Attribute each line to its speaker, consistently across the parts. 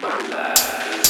Speaker 1: Manda.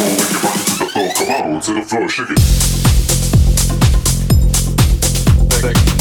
Speaker 2: floor the floor. Come on, to the floor, shake it.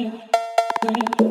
Speaker 2: me, let.